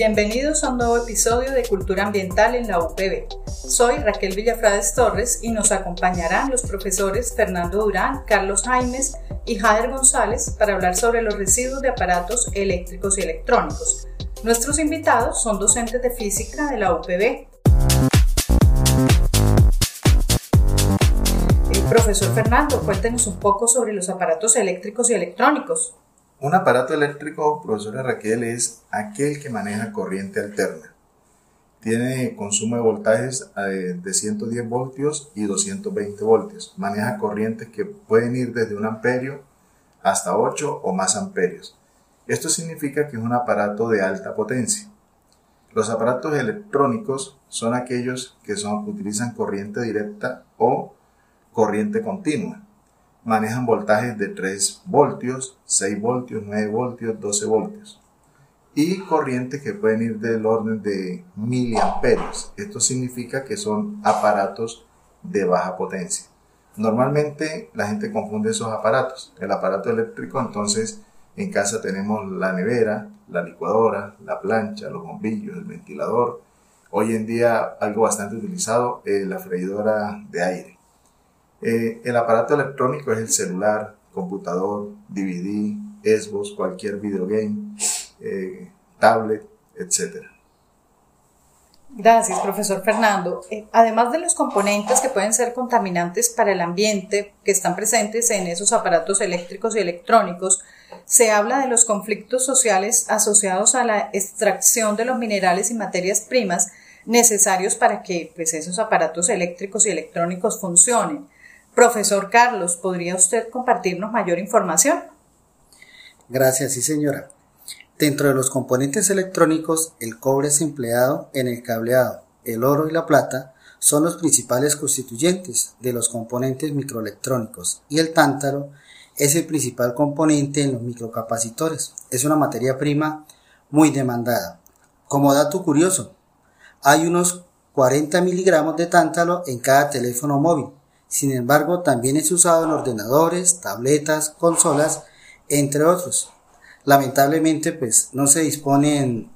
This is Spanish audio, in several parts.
Bienvenidos a un nuevo episodio de Cultura Ambiental en la UPB. Soy Raquel Villafrades Torres y nos acompañarán los profesores Fernando Durán, Carlos Jaimes y Jader González para hablar sobre los residuos de aparatos eléctricos y electrónicos. Nuestros invitados son docentes de física de la UPB. profesor Fernando, cuéntenos un poco sobre los aparatos eléctricos y electrónicos. Un aparato eléctrico, profesora Raquel, es aquel que maneja corriente alterna. Tiene consumo de voltajes eh, de 110 voltios y 220 voltios. Maneja corrientes que pueden ir desde un amperio hasta 8 o más amperios. Esto significa que es un aparato de alta potencia. Los aparatos electrónicos son aquellos que son, utilizan corriente directa o corriente continua manejan voltajes de 3 voltios, 6 voltios, 9 voltios, 12 voltios y corrientes que pueden ir del orden de miliamperios. Esto significa que son aparatos de baja potencia. Normalmente la gente confunde esos aparatos. El aparato eléctrico, entonces en casa tenemos la nevera, la licuadora, la plancha, los bombillos, el ventilador. Hoy en día algo bastante utilizado es la freidora de aire. Eh, el aparato electrónico es el celular, computador, DVD, Xbox, cualquier videogame, eh, tablet, etc. Gracias, profesor Fernando. Eh, además de los componentes que pueden ser contaminantes para el ambiente que están presentes en esos aparatos eléctricos y electrónicos, se habla de los conflictos sociales asociados a la extracción de los minerales y materias primas necesarios para que pues, esos aparatos eléctricos y electrónicos funcionen. Profesor Carlos, ¿podría usted compartirnos mayor información? Gracias, sí señora. Dentro de los componentes electrónicos, el cobre es empleado en el cableado, el oro y la plata son los principales constituyentes de los componentes microelectrónicos y el tántalo es el principal componente en los microcapacitores. Es una materia prima muy demandada. Como dato curioso, hay unos 40 miligramos de tántalo en cada teléfono móvil sin embargo, también es usado en ordenadores, tabletas, consolas, entre otros. Lamentablemente, pues no se disponen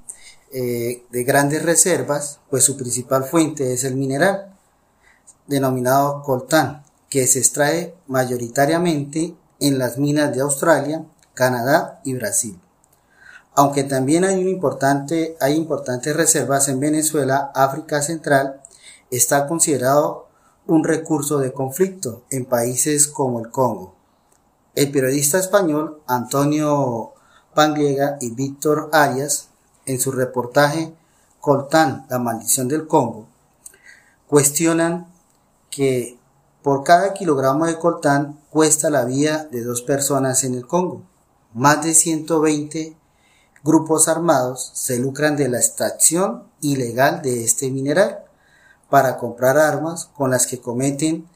eh, de grandes reservas, pues su principal fuente es el mineral, denominado coltán, que se extrae mayoritariamente en las minas de Australia, Canadá y Brasil. Aunque también hay, un importante, hay importantes reservas en Venezuela, África Central, está considerado un recurso de conflicto en países como el Congo. El periodista español Antonio Pangliega y Víctor Arias, en su reportaje Coltán, la maldición del Congo, cuestionan que por cada kilogramo de coltán cuesta la vida de dos personas en el Congo. Más de 120 grupos armados se lucran de la extracción ilegal de este mineral para comprar armas con las que cometen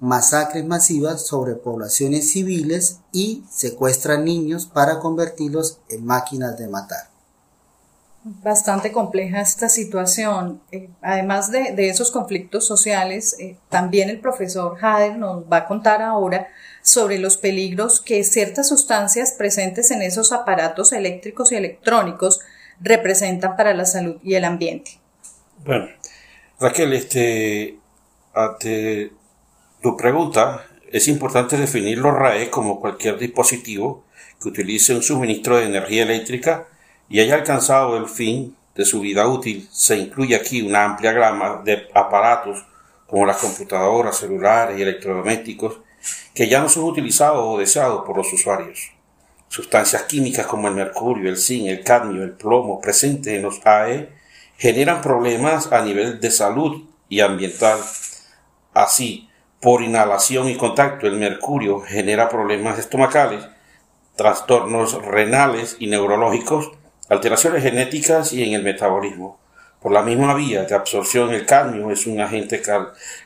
masacres masivas sobre poblaciones civiles y secuestran niños para convertirlos en máquinas de matar. Bastante compleja esta situación. Eh, además de, esos conflictos sociales, eh, también el profesor Hader nos va a contar ahora sobre los peligros que ciertas sustancias presentes en esos aparatos eléctricos y electrónicos representan para la salud y el ambiente. Bueno, Raquel, este, ante tu pregunta, es importante definir los RAE como cualquier dispositivo que utilice un suministro de energía eléctrica y haya alcanzado el fin de su vida útil. Se incluye aquí una amplia gama de aparatos como las computadoras, celulares y electrodomésticos que ya no son utilizados o deseados por los usuarios. Sustancias químicas como el mercurio, el zinc, el cadmio, el plomo presentes en los AE generan problemas a nivel de salud y ambiental. Así, por inhalación y contacto, el mercurio genera problemas estomacales, trastornos renales y neurológicos, alteraciones genéticas y en el metabolismo. Por la misma vía de absorción, el cadmio es un agente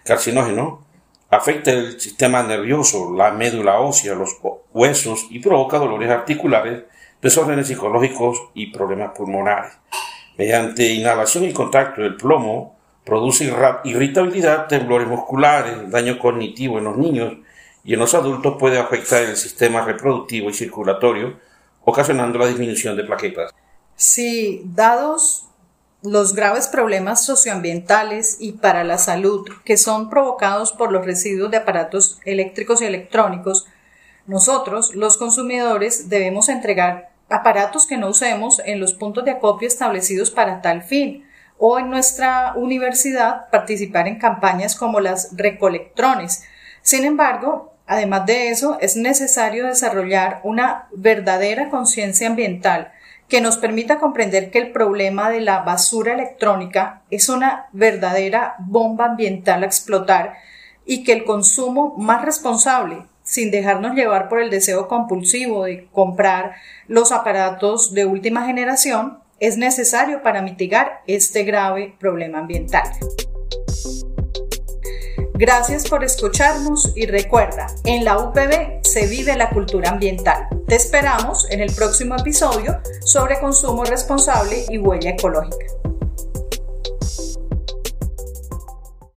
carcinógeno, afecta el sistema nervioso, la médula ósea, los huesos y provoca dolores articulares, desórdenes psicológicos y problemas pulmonares. Mediante inhalación y contacto, el plomo produce irritabilidad, temblores musculares, daño cognitivo en los niños y en los adultos puede afectar el sistema reproductivo y circulatorio, ocasionando la disminución de plaquetas. Sí, dados los graves problemas socioambientales y para la salud que son provocados por los residuos de aparatos eléctricos y electrónicos, nosotros, los consumidores, debemos entregar aparatos que no usemos en los puntos de acopio establecidos para tal fin o en nuestra universidad participar en campañas como las recolectrones. Sin embargo, además de eso, es necesario desarrollar una verdadera conciencia ambiental que nos permita comprender que el problema de la basura electrónica es una verdadera bomba ambiental a explotar y que el consumo más responsable, sin dejarnos llevar por el deseo compulsivo de comprar los aparatos de última generación, es necesario para mitigar este grave problema ambiental. Gracias por escucharnos y recuerda, en la UPB se vive la cultura ambiental. Te esperamos en el próximo episodio sobre consumo responsable y huella ecológica.